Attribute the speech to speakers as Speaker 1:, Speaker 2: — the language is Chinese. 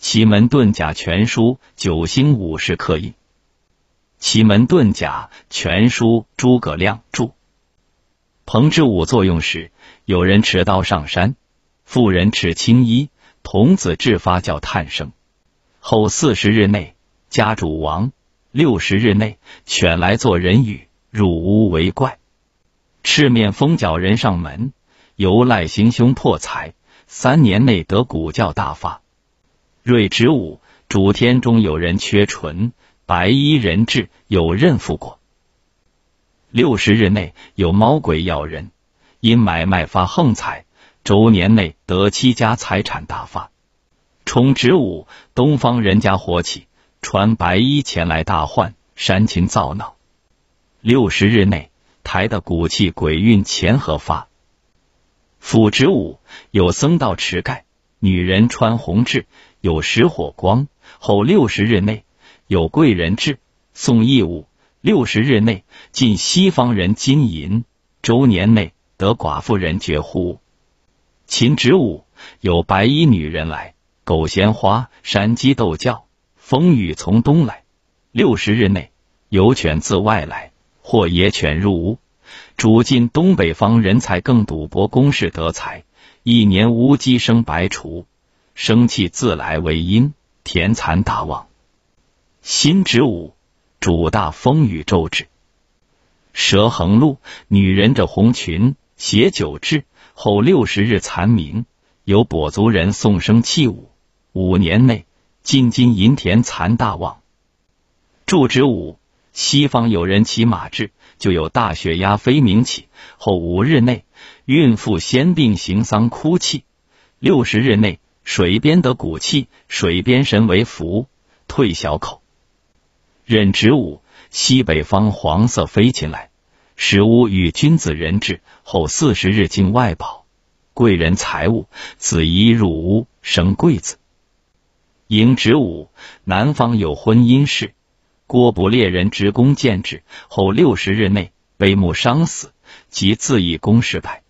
Speaker 1: 奇门遁甲全书九星五十刻印。奇门遁甲全书诸葛亮著。彭之武作用时，有人持刀上山，妇人持青衣，童子制发叫探声。后四十日内家主亡，六十日内犬来做人语，入屋为怪。赤面风脚人上门，由赖行凶破财，三年内得古教大发。瑞之五主天中有人缺唇。白衣人质有任负过，六十日内有猫鬼咬人，因买卖发横财，周年内得七家财产大发。冲之五东方人家火起，穿白衣前来大患，煽情造闹。六十日内抬的骨气鬼运前合发。辅之五有僧道持盖，女人穿红雉，有石火光。后六十日内。有贵人至，送义物，六十日内进西方人金银，周年内得寡妇人绝户。秦之武有白衣女人来，狗衔花，山鸡斗叫，风雨从东来。六十日内有犬自外来，或野犬入屋，主进东北方人才更赌博公事得财，一年无鸡生白雏，生气自来为阴，田蚕大旺。辛之午，主大风雨骤至。蛇横路，女人着红裙，携酒至，后六十日残明，有跛足人送生器物。五年内，进金银田蚕大旺。祝之午，西方有人骑马至，就有大血压飞鸣起。后五日内，孕妇先病行丧哭泣。六十日内，水边得骨气，水边神为福，退小口。任职务西北方黄色飞进来，使吾与君子人质后四十日进外保，贵人财物子衣入屋生贵子。迎职务南方有婚姻事，郭不猎人职公见之后六十日内悲木伤死，即自以公事败。